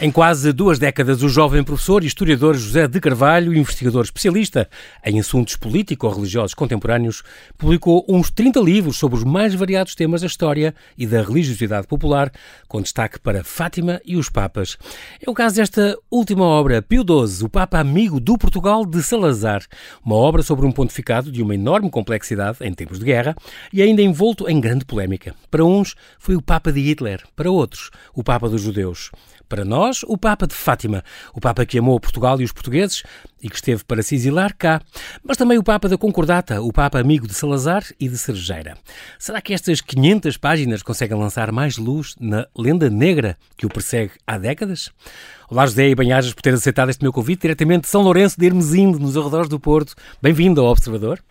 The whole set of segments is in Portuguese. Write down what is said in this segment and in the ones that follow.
Em quase duas décadas, o jovem professor e historiador José de Carvalho, investigador especialista em assuntos político-religiosos contemporâneos, publicou uns 30 livros sobre os mais variados temas da história e da religiosidade popular, com destaque para Fátima e os Papas. É o caso desta última obra, Pio XII, o Papa Amigo do Portugal de Salazar, uma obra sobre um pontificado de uma enorme complexidade em tempos de guerra e ainda envolto em grande polémica. Para uns, foi o Papa de Hitler, para outros, o Papa dos Judeus. Para nós, o Papa de Fátima, o Papa que amou Portugal e os portugueses e que esteve para se exilar cá, mas também o Papa da Concordata, o Papa amigo de Salazar e de Cerejeira. Será que estas 500 páginas conseguem lançar mais luz na lenda negra que o persegue há décadas? Olá José e Banhajas por ter aceitado este meu convite diretamente de São Lourenço de Hermesinde, nos arredores do Porto. Bem-vindo ao Observador.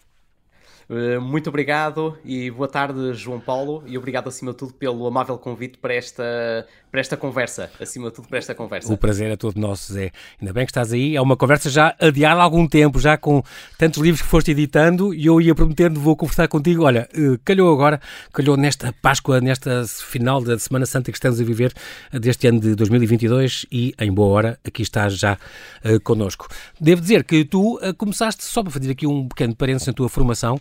Eh, muito obrigado e boa tarde, João Paulo, e obrigado acima de tudo pelo amável convite para esta, para esta conversa. Acima de tudo, para esta conversa. O prazer é todo nosso, Zé. Ainda bem que estás aí. É uma conversa já adiada há algum tempo, já com tantos livros que foste editando, e eu ia prometendo, vou conversar contigo. Olha, eh, calhou agora, calhou nesta Páscoa, nesta final da Semana Santa que estamos a viver eh, deste ano de 2022, e em boa hora, aqui estás já uh, connosco. Devo dizer que tu uh, começaste, só para fazer aqui um pequeno parênteses na tua formação,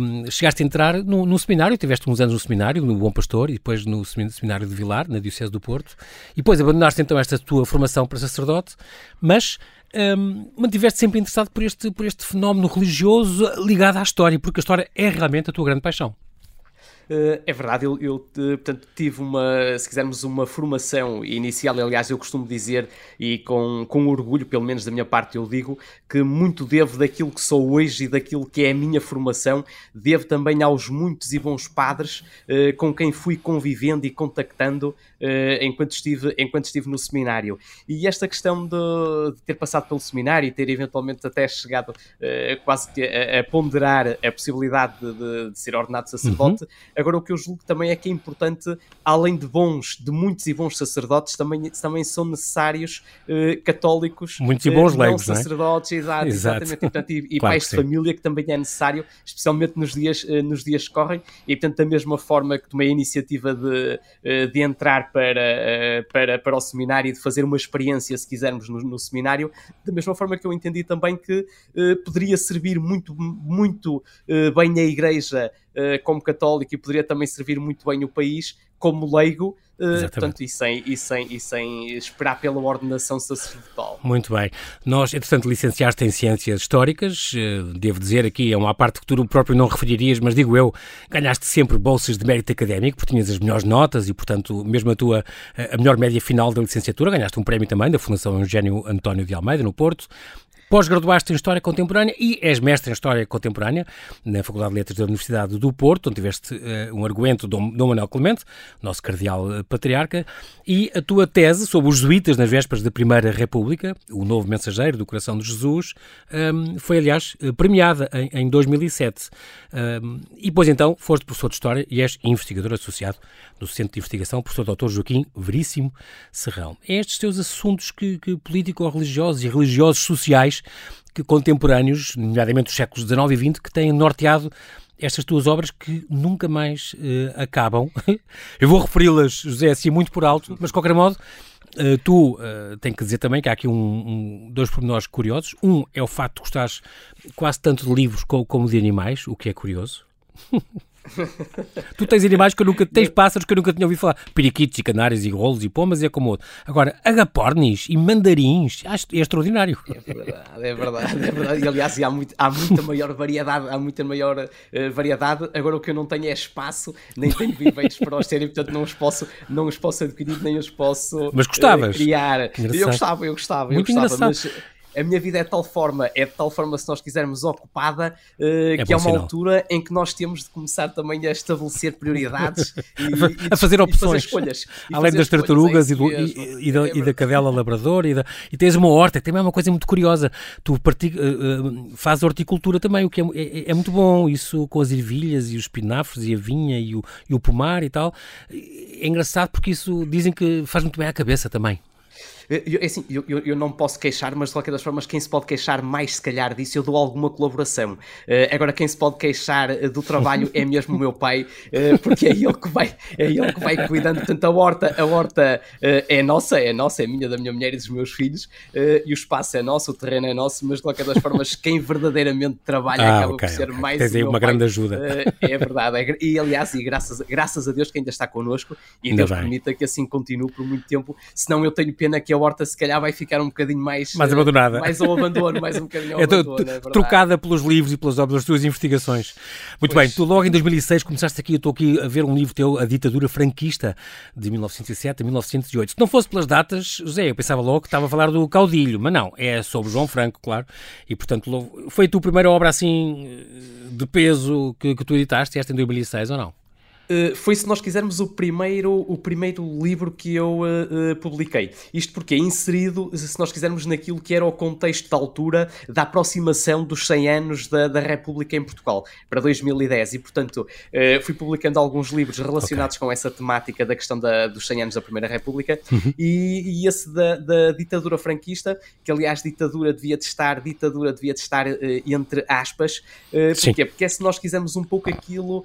um, chegaste a entrar no, seminário, tiveste uns anos no seminário, no Bom Pastor, e depois no seminário de Vilar, na Diocese do Porto, e depois abandonaste então esta tua formação para sacerdote, mas um, mantiveste sempre interessado por este, por este fenómeno religioso ligado à história, porque a história é realmente a tua grande paixão. Uh, é verdade, eu, eu portanto, tive uma, se quisermos, uma formação inicial. Aliás, eu costumo dizer, e com, com orgulho, pelo menos da minha parte, eu digo que muito devo daquilo que sou hoje e daquilo que é a minha formação, devo também aos muitos e bons padres uh, com quem fui convivendo e contactando enquanto, estive, enquanto estive no seminário. E esta questão de, de ter passado pelo seminário e ter eventualmente até chegado quase que a, a, ponderar a possibilidade de, de, de ser ordenado sacerdote. Uhum Agora, o que eu julgo também é que é importante, além de bons, de muitos e bons sacerdotes, também, também são necessários uh, católicos. Muitos e bons leigos, não é? sacerdotes, exato, exato. exatamente. E, portanto, e, e claro pais de família, que também é necessário, especialmente nos dias, nos dias que correm. E, portanto, da mesma forma que tomei a iniciativa de, de entrar para, para, para o seminário de fazer uma experiência, se quisermos, no, no seminário, da mesma forma que eu entendi também que poderia servir muito, muito bem a Igreja como católico e poderia também servir muito bem o país como leigo, uh, portanto, e sem, e, sem, e sem esperar pela ordenação sacerdotal. Muito bem. Nós, entretanto, licenciaste em Ciências Históricas, uh, devo dizer aqui, é uma parte que tu próprio não referirias, mas digo eu, ganhaste sempre bolsas de mérito académico, porque tinhas as melhores notas e, portanto, mesmo a tua, a melhor média final da licenciatura, ganhaste um prémio também da Fundação Eugênio António de Almeida, no Porto, Pós-graduaste em História Contemporânea e és mestre em História Contemporânea na Faculdade de Letras da Universidade do Porto, onde tiveste uh, um argumento do Dom Manuel Clemente, nosso cardeal uh, patriarca, e a tua tese sobre os jesuítas nas vésperas da Primeira República, o novo mensageiro do coração de Jesus, um, ehm, foi, aliás, eh, premiada em, em 2007. Um, ehm, e depois, então, foste professor de História e és investigador associado no Centro de Investigação, professor Dr. Joaquim Veríssimo Serrão. É estes teus assuntos que, que político-religiosos e religiosos sociais que contemporâneos, nomeadamente os séculos XIX e XX, que têm norteado estas tuas obras que nunca mais uh, acabam. Eu vou referi-las, José, assim muito por alto, mas de qualquer modo, uh, tu uh, tenho que dizer também que há aqui um, um, dois pormenores curiosos. Um é o facto de gostares quase tanto de livros como de animais, o que é curioso. tu tens animais que eu nunca tens pássaros que eu nunca tinha ouvido falar. Periquitos e canários e rolos e pomas é como outro. Agora, agapornis e mandarins, acho é extraordinário. É verdade, é verdade, é verdade. E aliás, há, muito, há muita maior variedade, há muita maior uh, variedade. Agora o que eu não tenho é espaço, nem tenho viveiros para os terem, portanto não os posso, não os posso adquirir, nem os posso mas gostavas? Uh, criar. Eu gostava, eu gostava, muito eu gostava, engraçado. mas a minha vida é de tal forma, é de tal forma, se nós quisermos, ocupada, uh, é que é uma sinal. altura em que nós temos de começar também a estabelecer prioridades e, e, a fazer opções. Fazer escolhas. Além das tartarugas e, do, e, da, é e, da, cadela labrador e, da, e tens uma horta, que também é uma coisa muito curiosa. Tu uh, fazes horticultura também, o que é, é, é, muito bom, isso com as ervilhas e os espinafres e a vinha e o, e o pomar e tal. É engraçado porque isso dizem que faz muito bem à cabeça também. Eu, é assim, eu, eu, não posso queixar, mas de qualquer das formas, quem se pode queixar mais, se calhar, disso, eu dou alguma colaboração. Uh, agora, quem se pode queixar eh, do trabalho é mesmo o meu pai, uh, porque é ele que vai, é ele que vai cuidando. Portanto, a horta, a horta uh, é nossa, é nossa, é minha, da minha mulher e dos meus filhos, e o espaço é nosso, o terreno é nosso, mas de qualquer das formas, quem verdadeiramente trabalha ah, acaba okay, por ser okay. mais. Tens aí uma pai. grande ajuda. é verdade, é, e aliás, e graças, graças a Deus que ainda está connosco e ainda Deus bem. permita que assim continue por muito tempo, senão eu tenho pena que a horta se calhar vai ficar um bocadinho mais, mais abandonada. Mais ao abandono, mais um bocadinho ao é, abandono. É trocada pelos livros e pelas obras das tuas investigações. Muito pois. bem, tu logo em 2006 começaste aqui, eu estou aqui a ver um livro teu, A Ditadura Franquista, de 1907 a 1908. Se não fosse pelas datas, José, eu pensava logo que estava a falar do caudilho, mas não, é sobre João Franco, claro, e portanto foi a tua primeira obra assim de peso que, que tu editaste, esta em 2006 ou não? Uh, foi, se nós quisermos, o primeiro, o primeiro livro que eu uh, uh, publiquei. Isto porque é inserido, se nós quisermos, naquilo que era o contexto da altura da aproximação dos 100 anos da, da República em Portugal, para 2010. E, portanto, fui publicando alguns livros relacionados okay. com essa temática da questão da, dos 100 anos da Primeira República uhum. e, e, esse da, da, ditadura franquista, que, aliás, ditadura devia de estar, ditadura devia de estar entre aspas. porquê? Porque é se nós quisermos um pouco aquilo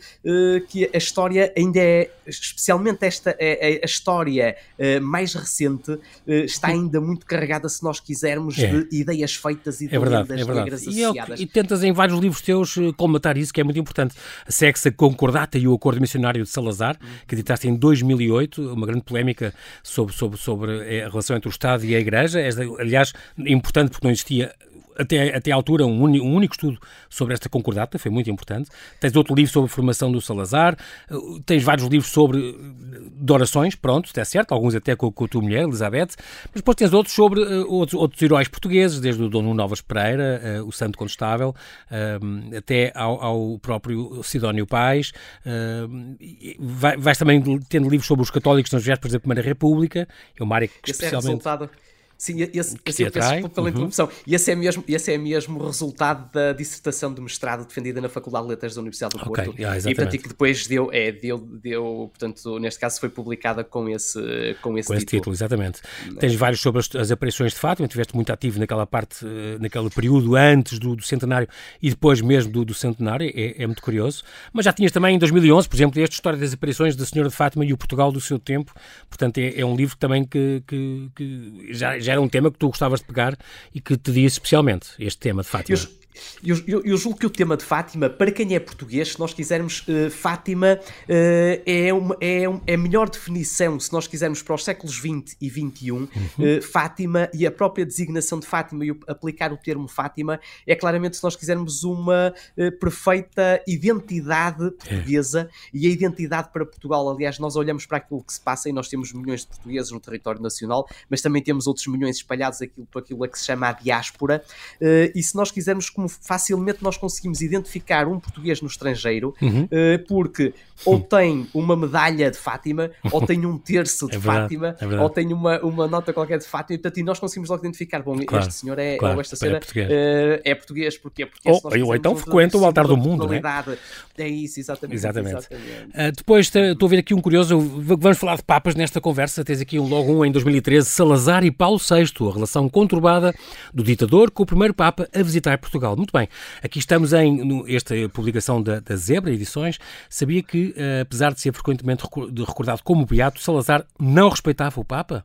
que a história história ainda é, especialmente esta, é, é, a história uh, mais recente, uh, está ainda muito carregada, se nós quisermos, é. de ideias feitas e de é verdade, lendas é verdade. negras e, associadas. e tentas em vários livros teus colmatar isso, que é muito importante. A Sexa Concordata e o Acordo Missionário de Salazar, que editaste em 2008, uma grande polémica sobre, sobre, sobre a relação entre o Estado e a Igreja. Esta, aliás, importante porque não existia até, até à altura, um, um, único estudo sobre esta concordata, foi muito importante. Tens outro livro sobre a formação do Salazar, uh, tens vários livros sobre de orações, pronto, é certo, alguns até com, com a tua mulher, Elizabeth, mas depois tens outros sobre uh, outros, outros heróis portugueses, desde o Dono Novas Pereira, uh, o Santo Condestável, uh, até ao, ao, próprio Sidónio Pais. Vai, vais também tendo livros sobre os católicos nas vésperas da Primeira República, é uma área que Esse é especialmente... É Sim, esse, esse eu peço desculpa pela uhum. interrupção. E esse é, mesmo, esse é mesmo o resultado da dissertação de mestrado defendida na Faculdade de Letras da Universidade do Porto. Okay. Yeah, e, portanto, que depois deu, é, deu, deu, portanto, neste caso foi publicada com esse, com esse com título. esse título. exatamente. Tens vários sobre as, as aparições de Fátima, estiveste muito ativo naquela parte, eh, naquele período antes do, do centenário e depois mesmo do, do centenário, é, é, muito curioso. Mas já tinhas também em 2011, por exemplo, esta história das aparições da Senhora de Fátima e o Portugal do seu tempo. Portanto, é, é um livro também que, que, que já, já era um tema que tu gostavas de pegar e que te disse especialmente este tema de Fátima. Eu, eu, eu, eu, julgo que o tema de Fátima, para quem é português, se nós quisermos, uh, Fátima uh, é, uma, é, um, é a melhor definição, se nós quisermos, para os séculos XX e XXI. Uhum. Uh, Fátima e a própria designação de Fátima e o, aplicar o termo Fátima é claramente, se nós quisermos, uma perfeita identidade é. portuguesa é. e a identidade para Portugal. Aliás, nós olhamos para aquilo que se passa e nós temos milhões de portugueses no território nacional, mas também temos outros milhões espalhados aquilo, para aquilo a que se chama a diáspora. e se nós quisermos, como facilmente nós conseguimos identificar um português no estrangeiro, uhum. uh, porque ou tem uma medalha de Fátima, ou tem um terço de é verdade, Fátima, é ou tem uma, uma nota qualquer de Fátima, e, portanto, e nós conseguimos logo identificar, bom, claro, este senhor é, claro, ou esta senhora é português, uh, é português porque, porque ou, ou então frequenta o altar do mundo, é? É isso, exatamente. Exatamente. exatamente. Uh, depois, estou a ver aqui um curioso, vamos falar de papas nesta conversa, tens aqui um, logo um em 2013, Salazar e Paulo VI, a relação conturbada do ditador com o primeiro papa a visitar Portugal. Muito bem, aqui estamos em no, esta publicação da, da Zebra Edições, sabia que uh, apesar de ser frequentemente recordado como beato, Salazar não respeitava o Papa?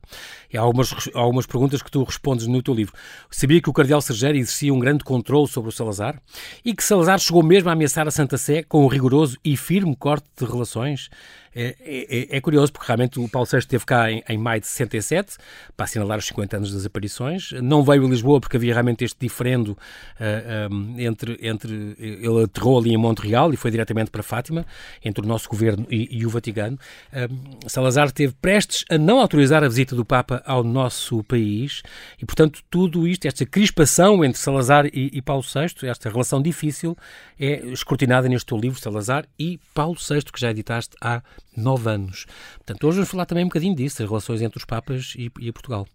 E há algumas, algumas perguntas que tu respondes no teu livro. Sabia que o cardeal Sergério exercia um grande controle sobre o Salazar? E que Salazar chegou mesmo a ameaçar a Santa Sé com um rigoroso e firme corte de relações? É, é, é, curioso porque realmente o Paulo VI esteve cá em, em, maio de 67 para assinalar os 50 anos das aparições. Não veio a Lisboa porque havia realmente este diferendo uh, ah, um, entre, entre. Ele aterrou ali em Montreal e foi diretamente para Fátima, entre o nosso governo e, e o Vaticano. Um, Salazar esteve prestes a não autorizar a visita do Papa ao nosso país e, portanto, tudo isto, esta crispação entre Salazar e, e Paulo VI, esta relação difícil, é escrutinada neste teu livro, Salazar e Paulo VI, que já editaste há nove anos. Portanto, hoje vamos falar também um bocadinho disso, as relações entre os Papas e, e Portugal.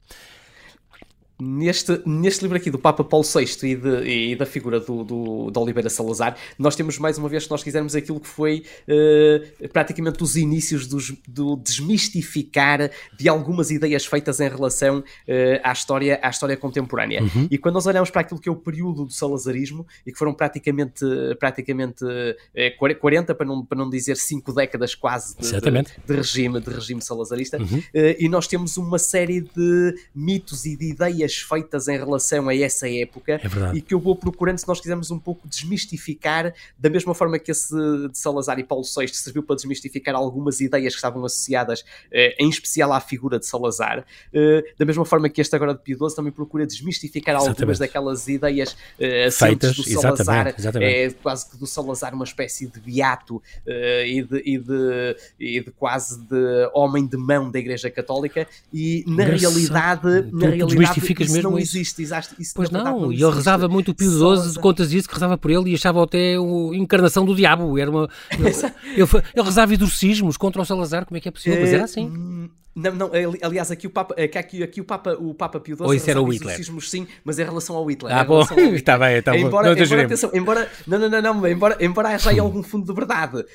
Neste, neste livro aqui do Papa Paulo VI e, de, e da figura do, do, de Oliveira Salazar, nós temos mais uma vez, se nós quisermos, aquilo que foi uh, praticamente os inícios dos, do desmistificar de algumas ideias feitas em relação uh, à, história, à história contemporânea. Uhum. E quando nós olhamos para aquilo que é o período do salazarismo, e que foram praticamente, praticamente uh, 40, para não, para não dizer 5 décadas quase de, de, de, regime, de regime salazarista, uhum. e nós temos uma série de mitos e de ideias feitas em relação a essa época é e que eu vou procurando, se nós quisermos um pouco desmistificar, da mesma forma que esse de Salazar e Paulo VI serviu para desmistificar algumas ideias que estavam associadas, eh, em especial à figura de Salazar, eh, da mesma forma que este agora de Pio XII também procura desmistificar exatamente. algumas daquelas ideias eh, feitas do Salazar, exatamente, exatamente. É, quase que do Salazar uma espécie de beato e, de, e, de, e de quase de homem de mão da Igreja Católica e na Engraçado. realidade, na realidade isso mesmo não isso. existe, existe isso pois não, não e ele rezava muito o Pio XII, contas isso, que rezava por ele e achava até a encarnação do diabo, era uma... ele, ele, ele rezava exorcismos contra o Salazar, como é que é possível? Mas era assim. Não, não, aliás, aqui o Papa, é aqui, aqui o Papa, o Papa Pio XII Ou isso era o Hitler? sim, mas em relação ao Hitler. Ah, bom, está bem, está bom. Embora, não, embora, atenção, embora, não, não, não, não, embora, embora haja aí algum fundo de verdade, uh,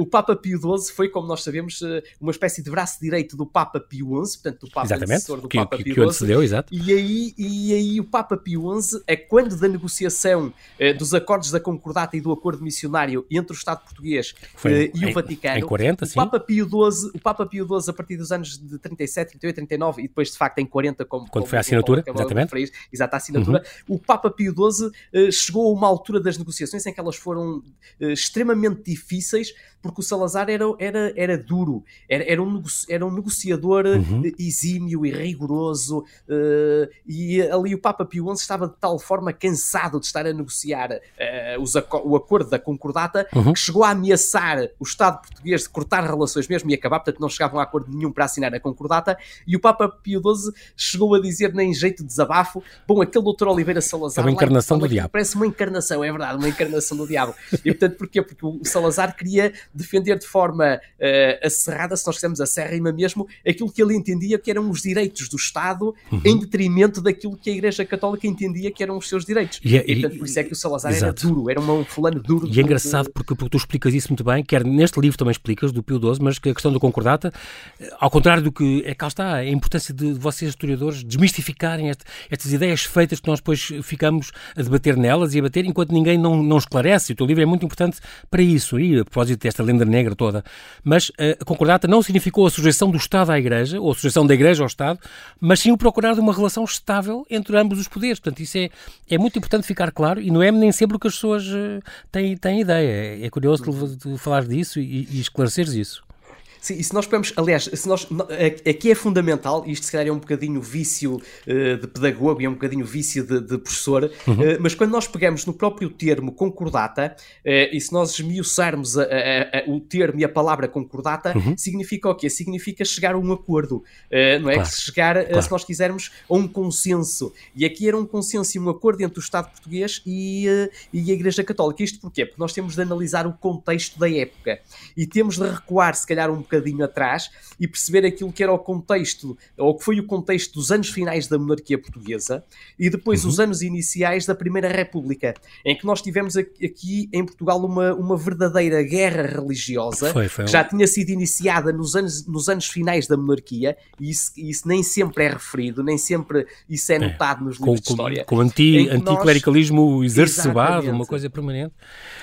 o Papa Pio XII foi, como nós sabemos, uh, uma espécie de braço direito do Papa Pio XI, portanto, do Papa Exatamente, do que, Papa que, Pio que antecedeu, exato. E aí, e aí o Papa Pio XI é quando da negociação uh, dos acordos da concordata e do acordo missionário entre o Estado português foi, e o Vaticano, em 40, o sim. Papa Pio XII, o Papa Pio XII, a partir dos anos de 37, 38, 39 e depois de facto em 40 como, quando como, foi a assinatura, exatamente. Referir, exato, a assinatura, uhum. o Papa Pio XII uh, chegou a uma altura das negociações em que elas foram uh, extremamente difíceis porque o Salazar era, era, era duro, era, era, um, era um negociador uhum. Eh, exímio e rigoroso e ali o Papa Pio XI estava de tal forma cansado de estar a negociar os, o acordo da concordata uhum. que chegou a ameaçar o Estado português de cortar relações mesmo e acabar, portanto não chegavam a acordo nenhum para assinar a concordata e o Papa Pio XII chegou a dizer, nem jeito de desabafo, bom, aquele doutor Oliveira Salazar... É uma encarnação do diabo. Parece uma encarnação, é verdade, uma encarnação do diabo. E portanto, porquê? Porque o Salazar queria defender de forma uh, acerrada, se nós quisermos acérrima mesmo, aquilo que ele entendia que eram os direitos do Estado uhum. em detrimento daquilo que a Igreja Católica entendia que eram os seus direitos. E, é, e portanto, por isso é que o Salazar exato. era duro, era um fulano duro. E é engraçado porque, porque tu explicas isso muito bem, quer neste livro também explicas, do Pio XII, mas que a questão do concordata, eh, ao contrário do que é cá está, a importância de vocês, historiadores, desmistificarem este, estas ideias feitas que nós depois ficamos a debater nelas e a bater enquanto ninguém não, não esclarece. O teu livro é muito importante para isso, e a propósito desta lenda negra toda. Mas eh, a concordata não significou a sujeição do Estado à Igreja, ou a sujeição da Igreja ao Estado, mas sim o procurar de uma relação estável entre ambos os poderes. Portanto, isso é, é muito importante ficar claro e não é nem sempre o que as pessoas uh, têm, têm ideia. É, é curioso de falar disso e, e esclareceres isso. Sim, e se nós pegamos, aliás, se nós, aqui é fundamental, isto se calhar é um bocadinho vício uh, de pedagogo e é um bocadinho vício de, de professor, uhum. uh, mas quando nós pegamos no próprio termo concordata, uh, e se nós esmiuçarmos a, a, a, o termo e a palavra concordata, uhum. significa o quê? Significa chegar a um acordo, não é? Claro. Chegar, claro. se nós quisermos, a um consenso. E aqui era um consenso e um acordo entre o Estado português e, e a Igreja Católica. Isto porquê? Porque nós temos de analisar o contexto da época e temos de recuar, se calhar, um bocadinho atrás e perceber aquilo que era o contexto, ou que foi o contexto dos anos finais da monarquia portuguesa e depois uhum. os anos iniciais da Primeira República, em que nós tivemos aqui em Portugal uma, uma verdadeira guerra religiosa foi, foi. que já tinha sido iniciada nos anos, nos anos finais da monarquia e isso, isso nem sempre é referido, nem sempre isso é, é. notado é. nos livros com, de história. Com, com anti, anticlericalismo exacerbado, uma coisa permanente.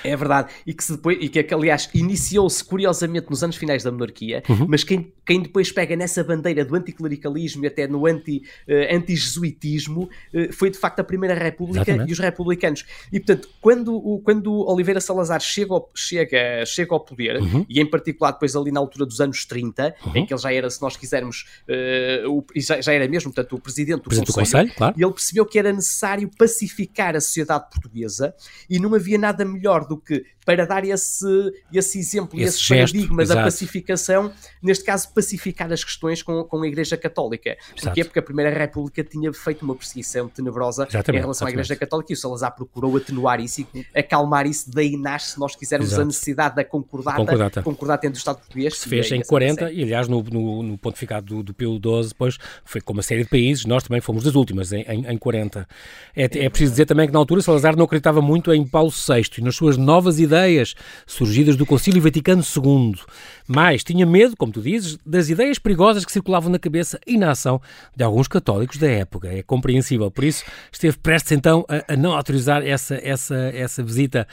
É verdade. E que, se depois, e que aliás, iniciou-se curiosamente nos anos finais da monarquia, uhum. mas quem, quem depois pega nessa bandeira do anticlericalismo e até no anti, uh, anti-jesuitismo uh, foi de facto a Primeira República Exatamente. e os republicanos. E portanto, quando, o, quando Oliveira Salazar chega ao, chega, chega ao poder, uhum. e em particular depois ali na altura dos anos 30, uhum. em que ele já era, se nós quisermos, uh, o, já, já, era mesmo, portanto, o presidente do presidente Conselho, do Conselho claro. e ele percebeu que era necessário pacificar a sociedade portuguesa e não havia nada melhor do que para dar esse, esse exemplo, esse, esse gesto, paradigma exato. da pacificação neste caso, pacificar as questões com, com a Igreja Católica. Porquê? Porque a Primeira República tinha feito uma perseguição tenebrosa exatamente, em relação exatamente. à Igreja Católica e o Salazar procurou atenuar isso e acalmar isso. Daí nasce, se nós quisermos, Exato. a necessidade da concordata, concordata. concordata entre o Estado português. Se fez em 40 e, aliás, no, no, no pontificado do, do Pio XII, depois foi com uma série de países, nós também fomos das últimas, em, em, em 40. É, é preciso dizer também que na altura Salazar não acreditava muito em Paulo VI e nas suas novas ideias surgidas do Concílio Vaticano II. Mas tinha medo, como tu dizes, das ideias perigosas que circulavam na cabeça e na ação de alguns católicos da época. É compreensível. Por isso, esteve prestes então a, a não autorizar essa, essa, essa visita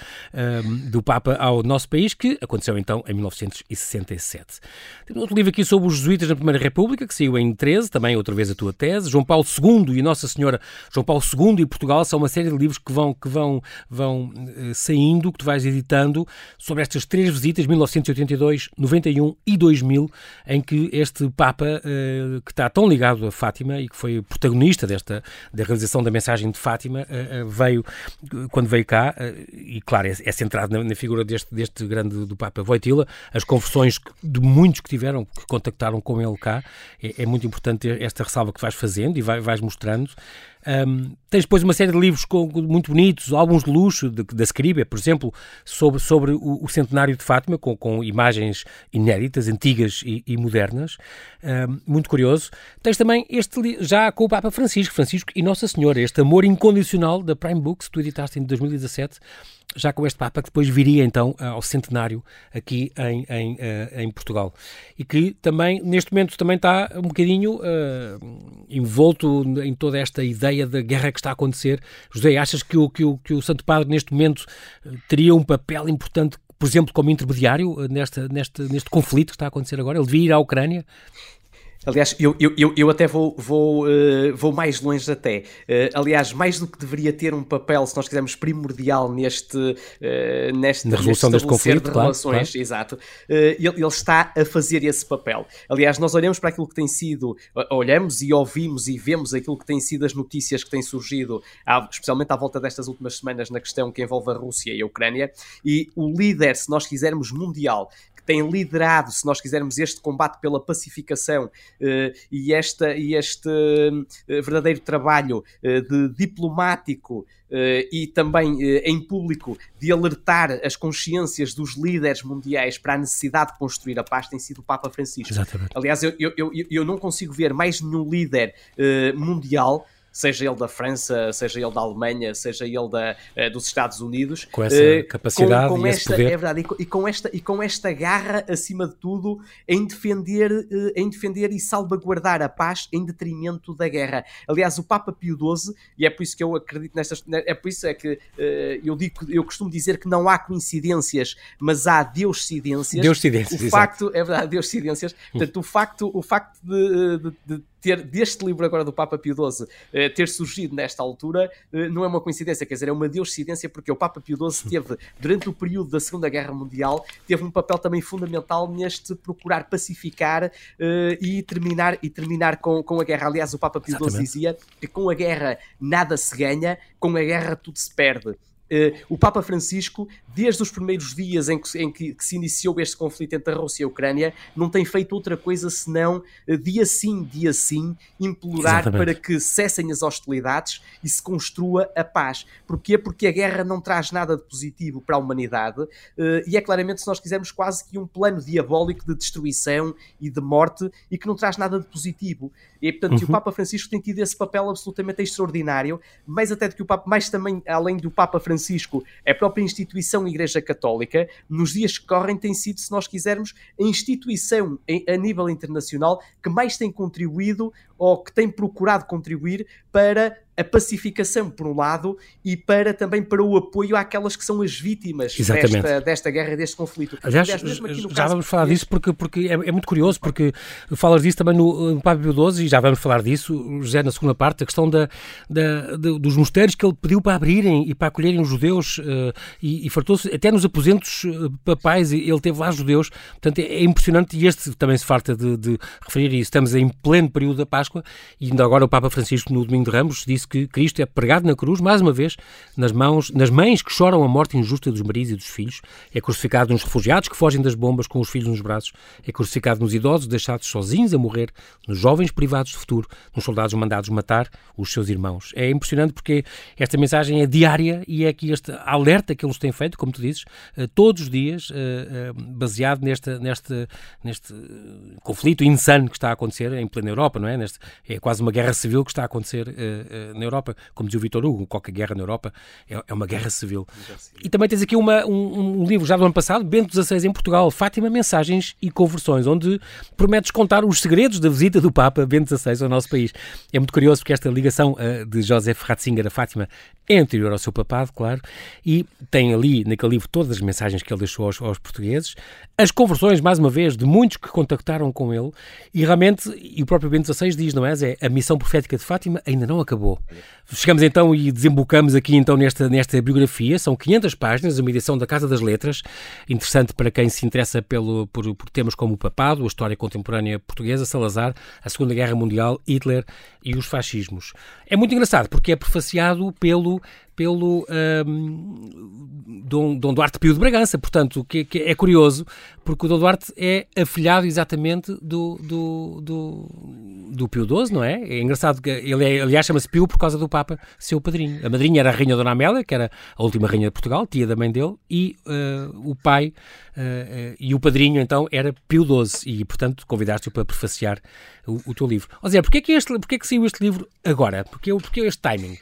um, do Papa ao nosso país, que aconteceu então em 1967. Tem outro livro aqui sobre os jesuítas na Primeira República, que saiu em 13, também outra vez a tua tese. João Paulo II e Nossa Senhora, João Paulo II e Portugal são uma série de livros que vão, que vão, vão uh, saindo, que tu vais editando, sobre estas três visitas, 1982, 90 91 e 2000, em que este Papa, uh, que está tão ligado a Fátima e que foi protagonista desta da realização da mensagem de Fátima, uh, veio, quando veio cá, e claro, é, é centrado na, figura deste, deste grande do Papa Voitila, as confissões de muitos que tiveram, que contactaram com ele cá, é, é muito importante esta ressalva que vais fazendo e vai, vais mostrando. Um, tens depois uma série de livros com, muito bonitos, álbuns de luxo de, da Scribia, por exemplo, sobre, sobre o, o centenário de Fátima, com, com, imagens inéditas, antigas e, e modernas. Um, muito curioso. Tens também este já com o Papa Francisco, Francisco e Nossa Senhora, este amor incondicional da Prime Books, que tu editaste em 2017 já com este Papa, que depois viria então ao centenário aqui em, em, uh, em Portugal. E que também, neste momento, também está um bocadinho uh, envolto em toda esta ideia da guerra que está a acontecer. José, achas que o, que o, que o Santo Padre, neste momento, teria um papel importante, por exemplo, como intermediário nesta, neste, neste conflito que está a acontecer agora? Ele devia ir à Ucrânia? Aliás, eu, eu, eu até vou, vou, uh, vou mais longe até. Uh, aliás, mais do que deveria ter um papel, se nós quisermos, primordial neste, uh, neste, Na resolução deste conflito, de relações, claro. exato, ele, ele, está a fazer esse papel. Aliás, nós olhamos para aquilo que tem sido, olhamos e ouvimos e vemos aquilo que tem sido as notícias que têm surgido, especialmente à volta destas últimas semanas, na questão que envolve a Rússia e a Ucrânia, e o líder, se nós quisermos, mundial, que tem liderado, se nós quisermos, este combate pela pacificação uh, e, esta, e este uh, verdadeiro trabalho uh, de diplomático e também em público de alertar as consciências dos líderes mundiais para a necessidade de construir a paz tem sido o Papa Francisco. Exatamente. Aliás, eu, eu, eu, eu não consigo ver mais nenhum líder mundial seja ele da França, seja ele da Alemanha, seja ele da, uh, dos Estados Unidos. Com essa uh, capacidade com, com e esta, poder. É verdade, e com, e com, esta, e com esta garra, acima de tudo, em defender, uh, em defender e salvaguardar a paz em detrimento da guerra. Aliás, o Papa Pio XII, e é por isso que eu acredito nestas, é por isso é que eu digo, eu costumo dizer que não há coincidências, mas há deuscidências. Deuscidências, o facto, é verdade, deuscidências. Portanto, o facto, o facto de, de, de ter deste livro agora do Papa Pio XII eh, ter surgido nesta altura eh, não é uma coincidência, quer dizer, é uma deuscidência porque o Papa Pio XII teve, durante o período da Segunda Guerra Mundial, teve um papel também fundamental neste procurar pacificar uh, e terminar, e terminar com, com a guerra. Aliás, o Papa Pio XII dizia que com a guerra nada se ganha, com a guerra tudo se perde. Uh, o Papa Francisco, desde os primeiros dias em, que, em que, que, se iniciou este conflito entre a Rússia e a Ucrânia, não tem feito outra coisa senão, uh, dia sim, dia sim, implorar Exatamente. para que cessem as hostilidades e se construa a paz. Porquê? Porque a guerra não traz nada de positivo para a humanidade uh, e é claramente, se nós quisermos, quase que um plano diabólico de destruição e de morte e que não traz nada de positivo. E, portanto, uhum. o Papa Francisco tem tido esse papel absolutamente extraordinário, mais até do que o Papa, mais também, além do Papa Francisco, Francisco, a própria instituição Igreja Católica, nos dias que correm, tem sido, se nós quisermos, a instituição a nível internacional que mais tem contribuído ou que tem procurado contribuir para a pacificação, por um lado, e para também para o apoio àquelas que são as vítimas desta, desta guerra, deste conflito. Aliás, Aliás já caso, vamos falar disso porque, porque é, é, muito curioso, porque falas disso também no, no Papa Pio XII, e já vamos falar disso, José, na segunda parte, a questão da, da, da dos mosteiros que ele pediu para abrirem e para acolherem os judeus, uh, e, e fartou-se, até nos aposentos uh, papais, ele teve lá judeus, portanto é, é impressionante, e este também se farta de, de referir isso, estamos em pleno período da Páscoa, e ainda agora o Papa Francisco, no Domingo de Ramos, disse que Cristo é pregado na cruz, mais uma vez, nas mãos, nas mães que choram a morte injusta dos maridos e dos filhos. É crucificado nos refugiados que fogem das bombas com os filhos nos braços. É crucificado nos idosos deixados sozinhos a morrer, nos jovens privados de futuro, nos soldados mandados matar os seus irmãos. É impressionante porque esta mensagem é diária e é aqui este alerta que eles têm feito, como tu dizes, eh, todos os dias, eh, eh, baseado neste, neste, neste conflito insano que está a acontecer em plena Europa, não é? Neste, é quase uma guerra civil que está a acontecer na Europa. Como dizia o Vitor Hugo, qualquer guerra na Europa é, é uma guerra civil. E também tens aqui uma, um, um, livro já do ano passado, Bento XVI em Portugal, Fátima, Mensagens e Conversões, onde prometes contar os segredos da visita do Papa Bento XVI ao nosso país. É muito curioso porque esta ligação uh, de Joseph Ratzinger a Fátima é anterior ao seu papado, claro, e tem ali, naquele livro, todas as mensagens que ele deixou aos, aos, portugueses, as conversões, mais uma vez, de muitos que contactaram com ele, e realmente, e o próprio Bento XVI diz, não é? é a missão profética de Fátima ainda não acabou. Chegamos então e desembocamos aqui então nesta, nesta biografia, são 500 páginas, uma edição da Casa das Letras, interessante para quem se interessa pelo, por, por temas como o papado, a história contemporânea portuguesa, Salazar, a Segunda Guerra Mundial, Hitler e os fascismos. É muito engraçado porque é prefaciado pelo pelo um, Dom, Dom, Duarte Pio de Bragança, portanto, que, que, é curioso, porque o Dom Duarte é afilhado exatamente do, do, do, do Pio XII, não é? É engraçado que ele, é, aliás, chama-se Pio por causa do Papa, seu padrinho. A madrinha era a Rainha Dona Amélia, que era a última Rainha de Portugal, tia da mãe dele, e uh, o pai uh, uh, e o padrinho, então, era Pio XII, e, portanto, convidaste-o para prefaciar o, o, teu livro. Ou seja, porquê é que, este, porquê é que saiu este livro agora? Porquê, porquê este timing?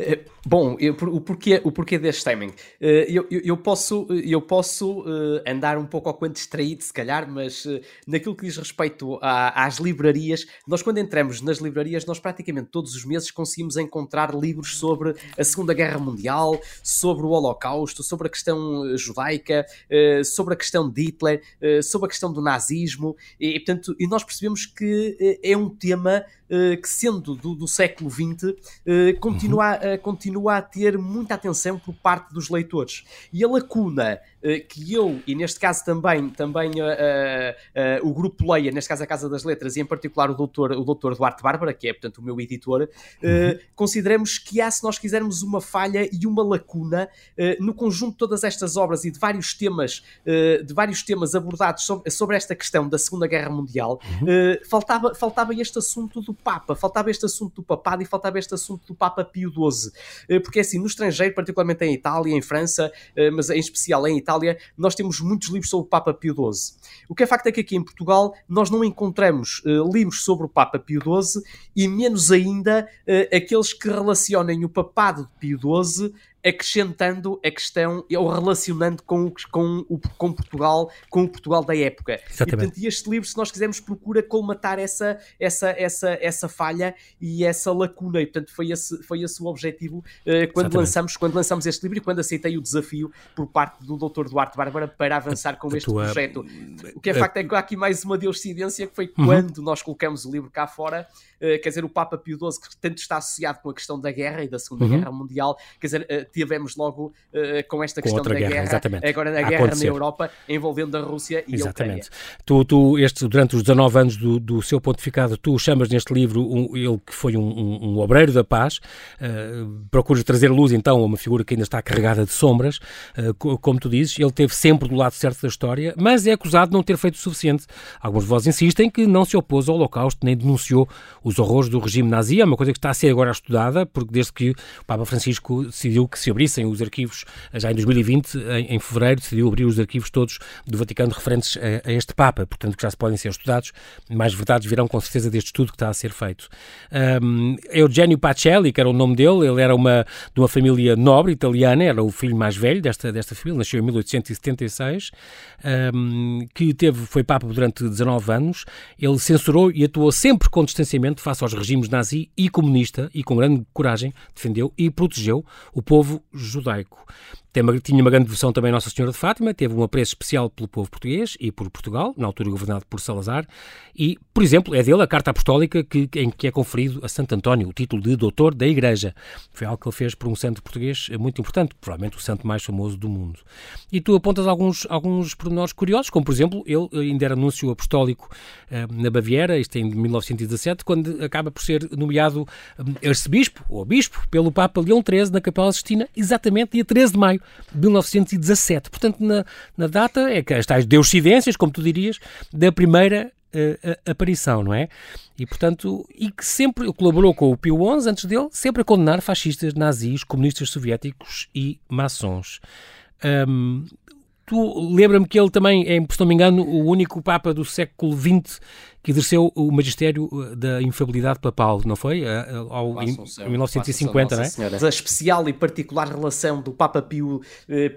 Eh, bom, eu, o, porquê, o porquê deste timing? Eh, eu, eu, eu posso, eu posso eh, andar um pouco ao quanto distraído, se calhar, mas naquilo que diz respeito a, às livrarias, nós quando entramos nas livrarias, nós praticamente todos os meses conseguimos encontrar livros sobre a Segunda Guerra Mundial, sobre o Holocausto, sobre a questão judaica, sobre a questão de Hitler, sobre a questão do nazismo, e, portanto, e nós percebemos que é um tema que, sendo do, do século XX, continua uhum continua a ter muita atenção por parte dos leitores. E a lacuna uh, que eu, e neste caso também, também uh, uh, o grupo Leia, neste caso a Casa das Letras, e em particular o doutor, o doutor Duarte Bárbara, que é portanto o meu editor, uhum. consideramos que há, se nós quisermos, uma falha e uma lacuna no conjunto de todas estas obras e de vários temas, de vários temas abordados sobre, sobre esta questão da Segunda Guerra Mundial, uhum. faltava, faltava este assunto do Papa, faltava este assunto do papado e faltava este assunto do Papa Pio XII. Eh, porque assim, no estrangeiro, particularmente em Itália, em França, eh, mas em especial em Itália, nós temos muitos livros sobre o Papa Pio XII. O que é facto é que aqui em Portugal nós não encontramos eh, livros sobre o Papa Pio XII e menos ainda aqueles que relacionem o papado de Pio XII acrescentando a questão ou relacionando com, com, o, com Portugal, com o Portugal da época. Exatamente. E, portanto, este livro, se nós quisermos, procura colmatar essa, essa, essa, essa falha e essa lacuna. E, portanto, foi esse, foi esse o objetivo uh, quando, lançamos, quando lançamos este livro e quando aceitei o desafio por parte do Dr. Duarte Bárbara para avançar com a este tua... projeto. O que é facto é que há aqui mais uma deuscidência que foi uhum. quando nós colocamos o livro cá fora, uh, quer dizer, o Papa Pio XII, que tanto está associado com a questão da guerra e da Segunda uhum. Guerra Mundial, quer dizer, uh, tivemos logo uh, com esta questão da guerra, guerra agora na guerra na Europa, envolvendo a Rússia e exatamente. a Ucrânia. Tu, tu este, durante os 19 anos do, do seu pontificado, tu chamas neste livro um, ele que foi um, um, um obreiro da paz, uh, procuras trazer luz então a uma figura que ainda está carregada de sombras, uh, como tu dizes, ele teve sempre do lado certo da história, mas é acusado de não ter feito o suficiente. Algumas vozes insistem que não se opôs ao Holocausto, nem denunciou os horrores do regime nazi, é uma coisa que está a ser agora estudada, porque desde que o Papa Francisco decidiu que se abrisse abrissem os arquivos, já em 2020, em, em fevereiro, decidiu abrir os arquivos todos do Vaticano referentes a, a, este Papa, portanto que já se podem ser estudados, mais verdades virão com certeza deste estudo que está a ser feito. Um, Eugenio Pacelli, que era o nome dele, ele era uma, de uma família nobre italiana, era o filho mais velho desta, desta família, nasceu em 1876, um, que teve, foi Papa durante 19 anos, ele censurou e atuou sempre com distanciamento face aos regimes nazi e comunista e com grande coragem defendeu e protegeu o povo judaico. Tinha uma grande devoção também a Nossa Senhora de Fátima, teve um apreço especial pelo povo português e por Portugal, na altura governado por Salazar, e, por exemplo, é dele a carta apostólica que, em que é conferido a Santo António o título de Doutor da Igreja. Foi algo que ele fez por um santo português muito importante, provavelmente o santo mais famoso do mundo. E tu apontas alguns, alguns pormenores curiosos, como, por exemplo, ele ainda era anúncio apostólico eh, na Baviera, isto em 1917, quando acaba por ser nomeado eh, arcebispo, ou bispo, pelo Papa Leão XIII na Capela Sistina, exatamente dia 13 de maio de 1917. Portanto, na, na data é que as tais deuscidências, como tu dirias, da primeira uh, aparição, não é? E, portanto, e que sempre colaborou com o Pio XI, antes dele, sempre a condenar fascistas, nazis, comunistas soviéticos e maçons. Um, tu lembra-me que ele também é, se não me engano, o único Papa do século XX que exerceu o magistério uh, da infabilidade papal, não foi? Uh, uh, ao, em, em 1950, não é? A especial e particular relação do Papa Pio,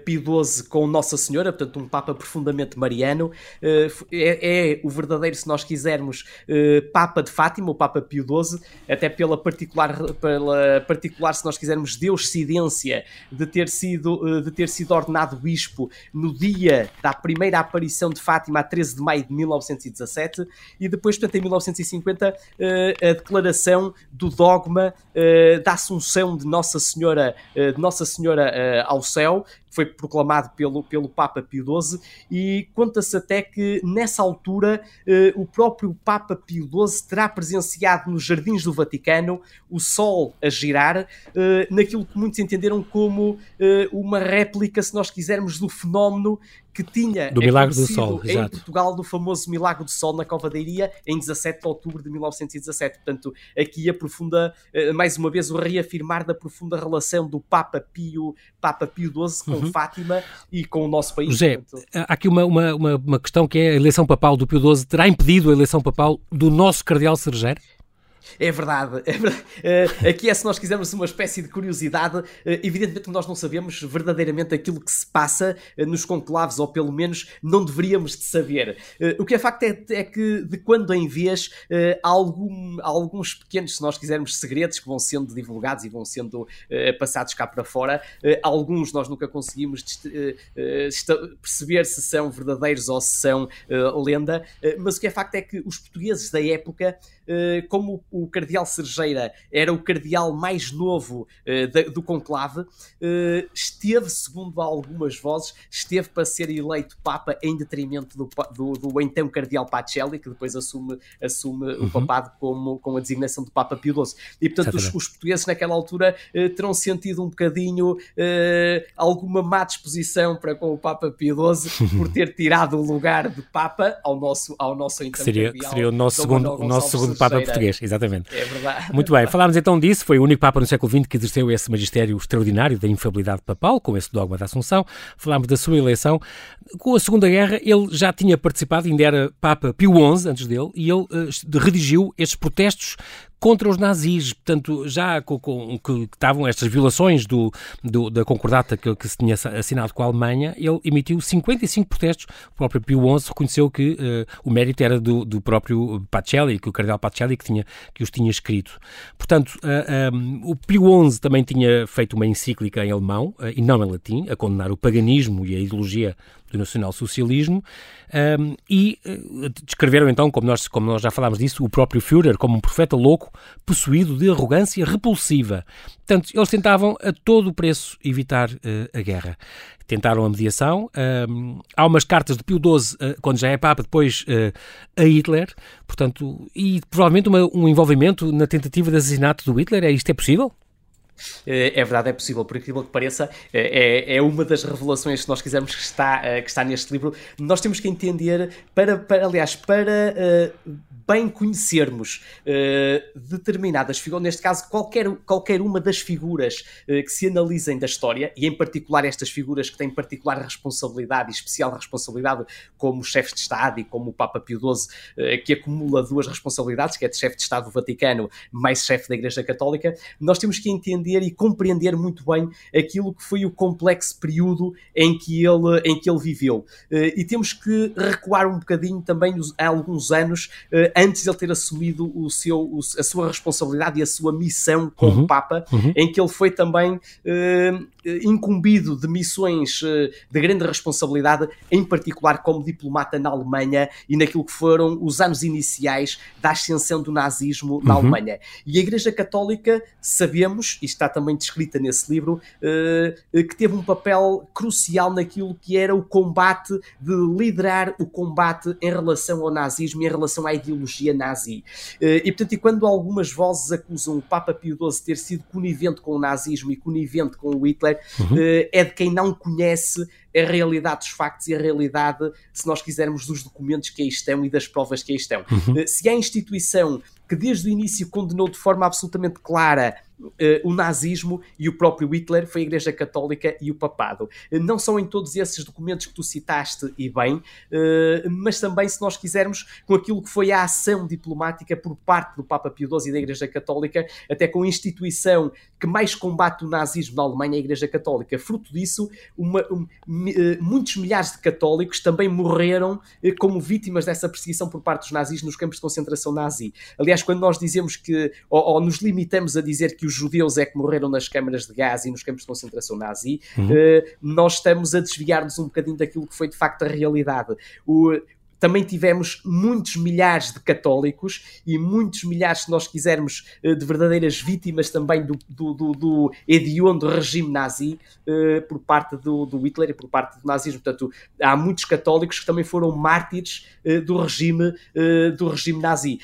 Pio XII com Nossa Senhora, portanto, um Papa profundamente mariano, é, é o verdadeiro, se nós quisermos, Papa de Fátima, o Papa Pio XII, até pela particular, pela particular se nós quisermos, deuscidência de ter sido, de ter sido ordenado bispo no dia da primeira aparição de Fátima, a 13 de maio de 1917, e depois, portanto, em 1950, eh, a declaração do dogma eh, da Assunção de Nossa Senhora, eh, de Nossa Senhora ao céu, foi proclamado pelo, pelo Papa Pio XII, e conta-se até que nessa altura eh, o próprio Papa Pio XII terá presenciado nos jardins do Vaticano o Sol a girar, eh, naquilo que muitos entenderam como eh, uma réplica, se nós quisermos, do fenómeno que tinha do milagre do sol, em exato. Portugal do famoso milagre do sol na Covadeiria em 17 de outubro de 1917. Portanto, aqui aprofunda mais uma vez o reafirmar da profunda relação do Papa Pio, Papa Pio XII com uhum. Fátima e com o nosso país. José, portanto... há aqui uma, uma, uma, questão que é a eleição papal do Pio XII terá impedido a eleição papal do nosso cardeal Cerejeiro? É verdade. É verdade. Uh, aqui é, se nós quisermos uma espécie de curiosidade, uh, evidentemente nós não sabemos verdadeiramente aquilo que se passa uh, nos conclaves, ou pelo menos não deveríamos de saber. o que é facto é, é, que de quando em vez há, algum, alguns pequenos, se nós quisermos, segredos que vão sendo divulgados e vão sendo passados cá para fora. alguns nós nunca conseguimos perceber se são verdadeiros ou se são lenda, mas o que é facto é que os portugueses da época como o cardeal Sergeira era o cardeal mais novo eh, do conclave, eh, esteve, segundo algumas vozes, esteve para ser eleito Papa em detrimento do, do, do então cardeal Pacelli, que depois assume, assume uhum. o papado como, com a designação do Papa Pio XII. E, portanto, os, os, portugueses naquela altura terão sentido um bocadinho alguma má disposição para com o Papa Pio XII por ter tirado o lugar de Papa ao nosso, ao nosso então seria, cardeal. Seria o nosso segundo, o nosso segundo segundo Papa português, exatamente. É verdade. Muito bem, falámos então disso, foi o único Papa no século XX que exerceu esse magistério extraordinário da infabilidade papal, com esse dogma da Assunção. Falámos da sua eleição. Com a Segunda Guerra, ele já tinha participado, ainda era Papa Pio XI antes dele, e ele uh, redigiu estes protestos contra os nazis, portanto, já com, com que estavam estas violações do, do da concordata que, que, se tinha assinado com a Alemanha, ele emitiu 55 protestos. O próprio Pio XI reconheceu que uh, o mérito era do, do próprio Pacelli, que o cardeal Pacelli que, tinha, que os tinha escrito. Portanto, uh, eh, um, eh, o Pio XI também tinha feito uma encíclica em alemão uh, e não em latim, a condenar o paganismo e a ideologia do nacionalsocialismo, um, e uh, descreveram então, como nós, como nós já falámos disso, o próprio Führer como um profeta louco, possuído de arrogância repulsiva. Portanto, eles tentavam a todo o preço evitar uh, a guerra. Tentaram a mediação. Um, há umas cartas de Pio XII, uh, quando já é Papa, depois a Hitler, portanto, e provavelmente uma, um envolvimento na tentativa de assassinato do Hitler. É isto é possível? É, é verdade, é possível, por aquilo que pareça, é, é, é uma das revelações que nós quisermos que está, eh, que está neste livro. Nós temos que entender, para, para aliás, para uh, bem conhecermos uh, determinadas figuras, neste caso, qualquer, qualquer uma das figuras uh, que se analisem da história, e em particular estas figuras que têm particular responsabilidade e especial responsabilidade, como o chefe de Estado e como o Papa Pio XII, que acumula duas responsabilidades, que é de chefe de Estado do Vaticano mais chefe da Igreja Católica, nós temos que entender entender e compreender muito bem aquilo que foi o complexo período em que ele, em que ele viveu. E temos que recuar um bocadinho também há alguns anos antes de ele ter assumido o seu, a sua responsabilidade e a sua missão como uhum. Papa, uhum. em que ele foi também incumbido de missões de grande responsabilidade, em particular como diplomata na Alemanha e naquilo que foram os anos iniciais da ascensão do nazismo na uhum. Alemanha. E a Igreja Católica, sabemos, e está também descrita nesse livro, uh, que teve um papel crucial naquilo que era o combate, de liderar o combate em relação ao nazismo e em relação à ideologia nazi. Uh, e portanto, e quando algumas vozes acusam o Papa Pio XII de ter sido conivente com o nazismo e conivente com o Hitler, uhum. uh, é de quem não conhece a realidade dos factos e a realidade, se nós quisermos, dos documentos que aí estão e das provas que aí estão. Uhum. Se a instituição que desde o início condenou de forma absolutamente clara o nazismo e o próprio Hitler, foi a Igreja Católica e o Papado. Uh, não são em todos esses documentos que tu citaste e bem, uh, mas também, se nós quisermos, com aquilo que foi a ação diplomática por parte do Papa Pio XII e da Igreja Católica, até com a instituição que mais combate o nazismo na Alemanha, a Igreja Católica. Fruto disso, uma, um, muitos milhares de católicos também morreram como vítimas dessa perseguição por parte dos nazis nos campos de concentração nazi. Aliás, quando nós dizemos que, ou, ou, nos limitamos a dizer que os judeus é que morreram nas câmaras de gás e nos campos de concentração nazi, uhum. uh, nós estamos a desviar-nos um bocadinho daquilo que foi de facto a realidade. O, também tivemos muitos milhares de católicos e muitos milhares, se nós quisermos, eh, de verdadeiras vítimas também do, do, do, do hediondo regime nazi uh, por parte do, do, Hitler e por parte do nazismo. Portanto, há muitos católicos que também foram mártires do, regime, do regime nazi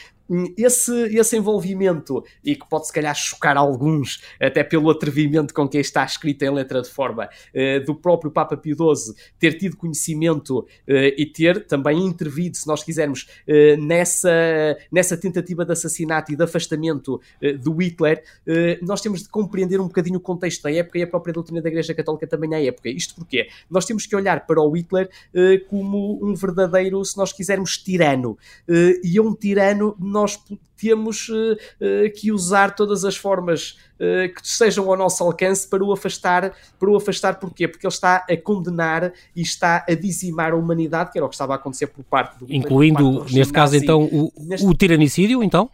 esse, esse envolvimento, e que pode se calhar chocar alguns, até pelo atrevimento com que está escrito em letra de forma, uh, do próprio Papa Pio XII ter tido conhecimento uh, e ter também intervido, se nós quisermos, uh, nessa, nessa tentativa de assassinato e de afastamento do Hitler, nós temos de compreender um bocadinho o contexto da época e a própria doutrina da Igreja Católica também na época. Isto porque nós temos que olhar para o Hitler como um verdadeiro, se nós quisermos, tirano. e é um tirano, nós temos uh, que usar todas as formas uh, que estejam ao nosso alcance para o afastar. Para o afastar porquê? Porque ele está a condenar e está a dizimar a humanidade, que era o que estava a acontecer por parte do Incluindo, parte do neste caso, então, o, neste... o tiranicídio, então?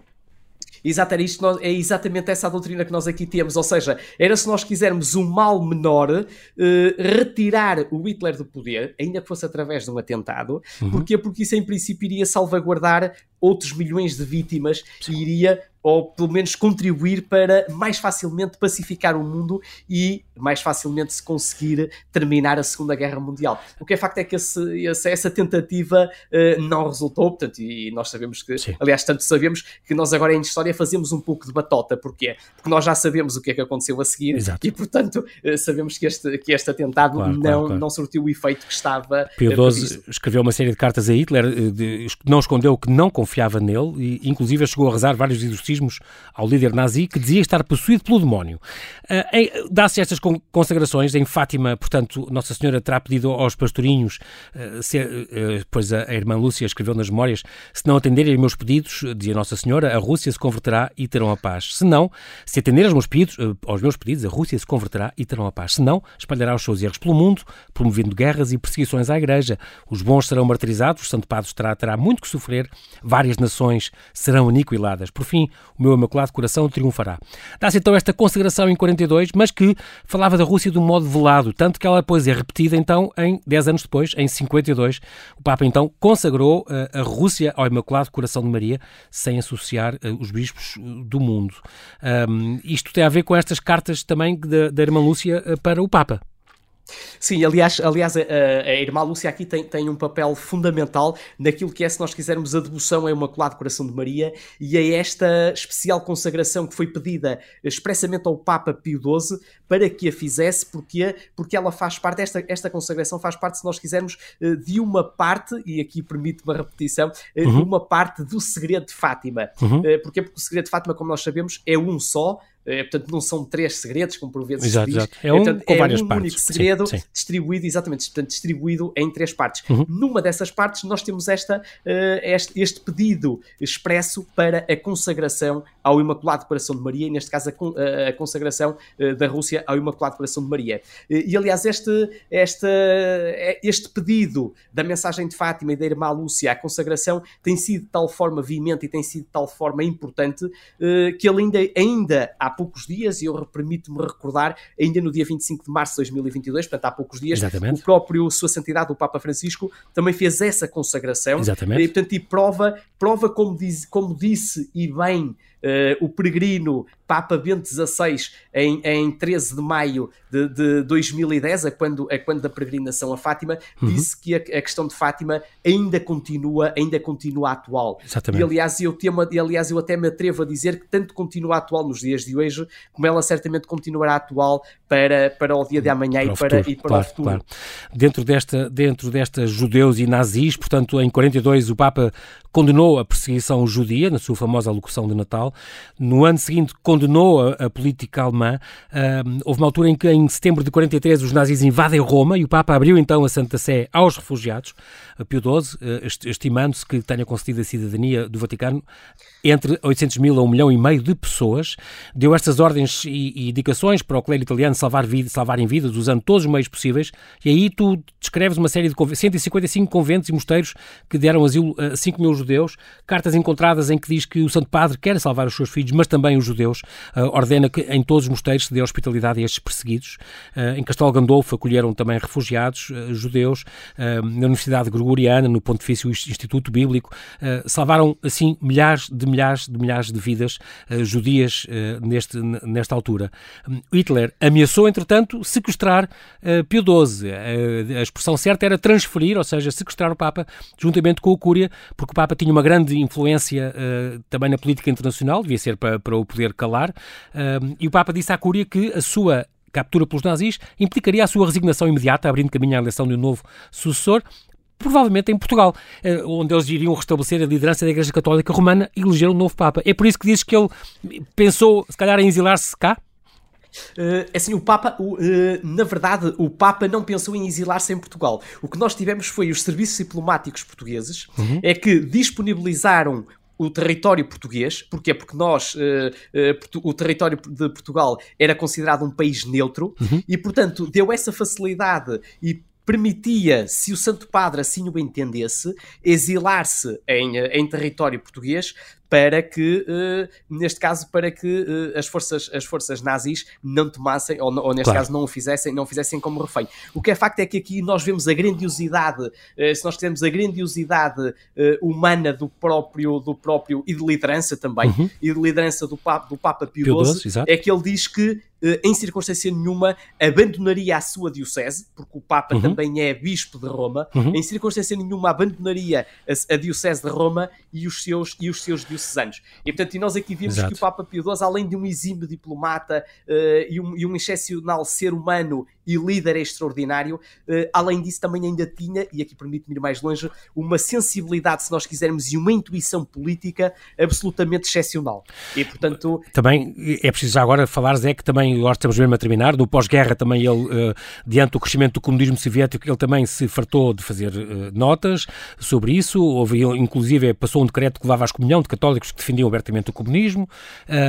Exato, isto, é exatamente essa a doutrina que nós aqui temos. Ou seja, era se nós quisermos um mal menor, eh, retirar o Hitler do poder, ainda que fosse através de um atentado. Uhum. Porquê? Porque isso, em princípio, iria salvaguardar outros milhões de vítimas Sim. e iria ou pelo menos contribuir para mais facilmente pacificar o mundo e mais facilmente se conseguir terminar a Segunda Guerra Mundial. O que é facto é que esse, esse, essa tentativa uh, não resultou, portanto, e nós sabemos que, Sim. aliás, tanto sabemos que nós agora em História fazemos um pouco de batota, porquê? Porque nós já sabemos o que é que aconteceu a seguir Exato. e, portanto, uh, sabemos que este, que este atentado claro, não, claro, claro. não surtiu o efeito que estava Pio XII escreveu uma série de cartas a Hitler, de, não escondeu que não confiava nele e, inclusive, chegou a rezar vários exorcismos ao líder nazi que dizia estar possuído pelo demónio. Uh, Dá-se estas consagrações em Fátima, portanto, Nossa Senhora terá pedido aos pastorinhos, uh, se, uh, pois a, a, irmã Lúcia escreveu nas memórias, se não atenderem meus pedidos, dizia Nossa Senhora, a Rússia se converterá e terão a paz. Se não, se atenderem aos meus pedidos, aos meus pedidos, a Rússia se converterá e terão a paz. Se não, espalhará os seus erros pelo mundo, promovendo guerras e perseguições à Igreja. Os bons serão martirizados, o Santo Padre terá, terá muito que sofrer, várias nações serão aniquiladas. Por fim, o meu imaculado coração triunfará. Dá-se então esta consagração em 42, mas que falava da Rússia de um modo velado, tanto que ela depois é repetida então em 10 anos depois, em 52. O Papa então consagrou uh, a Rússia ao Imaculado Coração de Maria, sem associar uh, os bispos eh, do mundo. Um, isto tem a ver com estas cartas também da, da irmã Lúcia para o Papa. Sim, aliás, aliás a, a, irmã Lúcia aqui tem, tem um papel fundamental naquilo que é, se nós quisermos, a devoção ao Imaculado Coração de Maria e a esta especial consagração que foi pedida expressamente ao Papa Pio XII para que a fizesse, porque, porque ela faz parte, esta, esta consagração faz parte, se nós quisermos, eh, de uma parte, e aqui permite uma repetição, eh, uhum. de uma parte do segredo de Fátima. Uhum. Eh, porque Porque o segredo de Fátima, como nós sabemos, é um só, é, portanto, não são três segredos, como por vezes exato, se diz. Exato. É um portanto, com é várias um partes. único segredo sim, sim. distribuído, exatamente, portanto, distribuído em três partes. Uhum. Numa dessas partes, nós temos esta, uh, este, este, pedido expresso para a consagração ao Imaculado Coração de Maria, e neste caso a, a consagração uh, da Rússia ao Imaculado Coração de Maria. Uh, e aliás, este, este, este pedido da mensagem de Fátima e da irmã Lúcia à consagração tem sido de tal forma veemente e tem sido de tal forma importante que ele ainda, ainda há poucos dias, e eu permito-me recordar, ainda no dia 25 de março de 2022, portanto há poucos dias, Exatamente. o próprio Sua Santidade, o Papa Francisco, também fez essa consagração. Exatamente. E, portanto, e prova, prova como, diz, como disse e bem Uh, o peregrino Papa Bento XVI em, em 13 de maio de, de 2010, a quando, a quando da peregrinação a Fátima, uhum. disse que a, a, questão de Fátima ainda continua, ainda continua atual. Exatamente. E aliás eu, temo, aliás, eu até me atrevo a dizer que tanto continua atual nos dias de hoje, como ela certamente continuará atual para, para o dia de amanhã para e, para, futuro, e para claro, o futuro. Claro. Dentro desta, dentro desta judeus e nazis, portanto, em 42 o Papa condenou a perseguição judia na sua famosa alocução de Natal. No ano seguinte condenou a, a política alemã. Uh, houve uma altura em que, em setembro de 43, os nazis invadem Roma e o Papa abriu então a Santa Sé aos refugiados. Pio XII, uh, estimando-se que tenha concedido a cidadania do Vaticano entre 800 mil a 1 milhão e meio de pessoas, deu estas ordens e, e indicações para o clero italiano salvar vida, salvarem vidas usando todos os meios possíveis. E aí tu descreves uma série de 155 conventos e mosteiros que deram asilo a 5 mil judeus, cartas encontradas em que diz que o Santo Padre quer salvar os seus filhos, mas também os judeus, ordena que em todos os mosteiros se dê hospitalidade a estes perseguidos. Uh, em Castelo Gandolfo acolheram também refugiados uh, judeus, na Universidade Gregoriana, no Pontifício Instituto Bíblico, salvaram assim milhares de milhares de milhares de vidas judias neste, nesta altura. Hitler ameaçou, entretanto, sequestrar Pio XII. a expressão certa era transferir, ou seja, sequestrar o Papa juntamente com o Cúria, porque o Papa tinha uma grande influência também na política internacional, devia ser para, para o poder calar, uh, e o Papa disse à Cúria que a sua captura pelos nazis implicaria a sua resignação imediata, abrindo caminho à eleição de um novo sucessor, provavelmente em Portugal, onde eles iriam restabelecer a liderança da Igreja Católica Romana e eleger um novo Papa. É por isso que dizes que ele pensou, se calhar, em exilar-se cá? Uh, assim, o Papa, uh, na verdade, o Papa não pensou em exilar-se em Portugal. O que nós tivemos foi os serviços diplomáticos portugueses uhum. é que disponibilizaram o território português, porquê? Porque nós, uh, uh, o território de Portugal era considerado um país neutro uhum. e, portanto, deu essa facilidade e permitia, se o Santo Padre assim o entendesse, exilar-se em, eh, em território português para que, uh, neste caso, para que uh, as, forças, as forças nazis não tomassem, ou, ou neste claro. caso não o fizessem, não o fizessem como refém. O que é facto é que aqui nós vemos a grandiosidade, uh, se nós temos a grandiosidade humana do próprio, do próprio, e de liderança também, uhum. e de liderança do Papa, do Papa Pio, Pio XII, é que ele diz que em circunstância nenhuma abandonaria a sua diocese, porque o Papa uhum. também é bispo de Roma, uhum. em circunstância nenhuma abandonaria a, a, diocese de Roma e os seus, e os seus diocesanos. E portanto, e nós aqui vimos Exato. que o Papa Pio além de um exímio diplomata uh, e, um, e um excepcional ser humano e líder extraordinário, uh, além disso também ainda tinha, e aqui permite-me ir mais longe, uma sensibilidade, se nós quisermos, e uma intuição política absolutamente excepcional. E portanto... Também é preciso agora falares é que também, nós estamos mesmo a terminar, do pós-guerra também ele, uh, diante do crescimento do comunismo soviético, ele também se fartou de fazer uh, notas sobre isso, houve inclusive passou um decreto que levava às comunhão de católicos que defendiam abertamente o comunismo,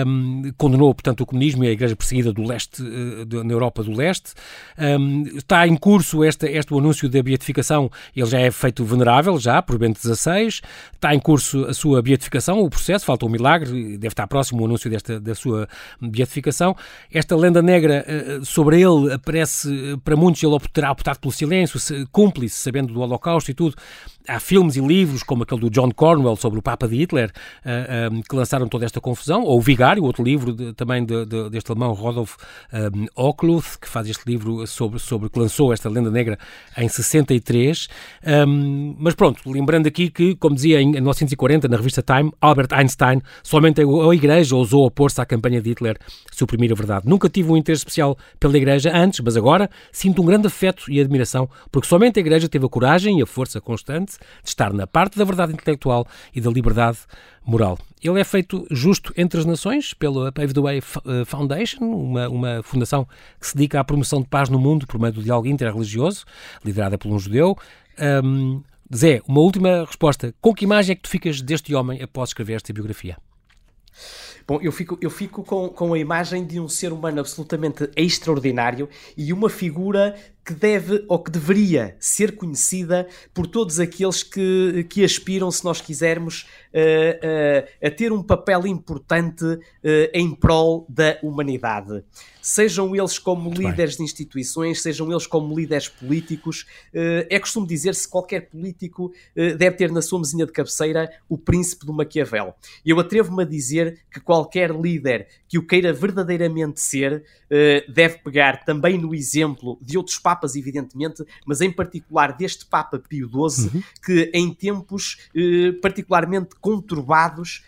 um, condenou portanto o comunismo e a igreja perseguida do leste, na Europa do leste, um, está em curso este, este o anúncio da beatificação, ele já é feito venerável, já, por Bento XVI, está em curso a sua beatificação, o processo, falta um milagre, deve estar próximo o anúncio desta, da sua beatificação. Esta lenda negra uh, sobre ele aparece, uh, para muitos ele terá optado pelo silêncio, cúmplice, sabendo do Holocausto e tudo. Há filmes e livros, como aquele do John Cornwell sobre o Papa de Hitler, uh, que lançaram toda esta confusão, ou o Vigário, outro livro de, também de, de, deste alemão Rodolf um, Ockluth, que faz este livro sobre, sobre que lançou esta lenda negra em 63. Um, mas pronto, lembrando aqui que, como dizia em 1940 na revista Time, Albert Einstein, somente a Igreja ousou opor-se à campanha de Hitler suprimir a verdade. Nunca tive um interesse especial pela Igreja antes, mas agora sinto um grande afeto e admiração, porque somente a Igreja teve a coragem e a força constante de estar na parte da verdade intelectual e da liberdade moral. Ele é feito justo entre as nações pela Pave the Way Foundation, uma, uma fundação que se dedica à promoção de paz no mundo por meio do diálogo interreligioso, liderada por um judeu. Um, Zé, uma última resposta. Com que imagem é que tu ficas deste homem após escrever esta biografia? Bom, eu fico, eu fico com, com a imagem de um ser humano absolutamente extraordinário e uma figura que deve ou que deveria ser conhecida por todos aqueles que, que aspiram, se nós quisermos, uh, uh, a ter um papel importante uh, em prol da humanidade. Sejam eles como Muito líderes bem. de instituições, sejam eles como líderes políticos, é costume dizer-se que qualquer político deve ter na sua mesinha de cabeceira o príncipe do Maquiavel. E eu atrevo-me a dizer que qualquer líder que o queira verdadeiramente ser deve pegar também no exemplo de outros papas papas, evidentemente, mas em particular deste Papa Pio XII, uhum. que em tempos eh, particularmente conturbados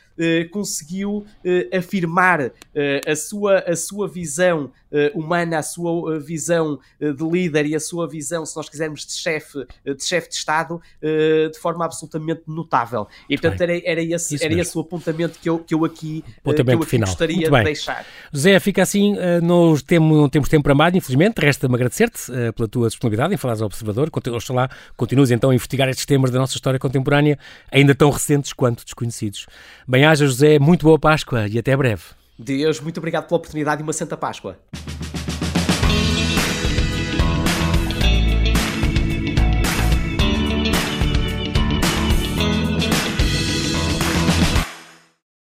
conseguiu eh, afirmar eh, a, sua, a sua visão humana, a sua visão de líder e a sua visão, se nós quisermos, de chefe de, chefe de Estado, de forma absolutamente notável. E portanto era, era, esse, era esse o apontamento que eu, que eu aqui, que eu aqui gostaria de deixar. José, fica assim, não temos, não temos tempo para mais, infelizmente. Resta-me agradecer-te pela tua disponibilidade em falares ao Observador. Oxalá continues então a investigar estes temas da nossa história contemporânea, ainda tão recentes quanto desconhecidos. Bem, haja José, muito boa Páscoa e até breve. Deus, muito obrigado pela oportunidade e uma Santa Páscoa.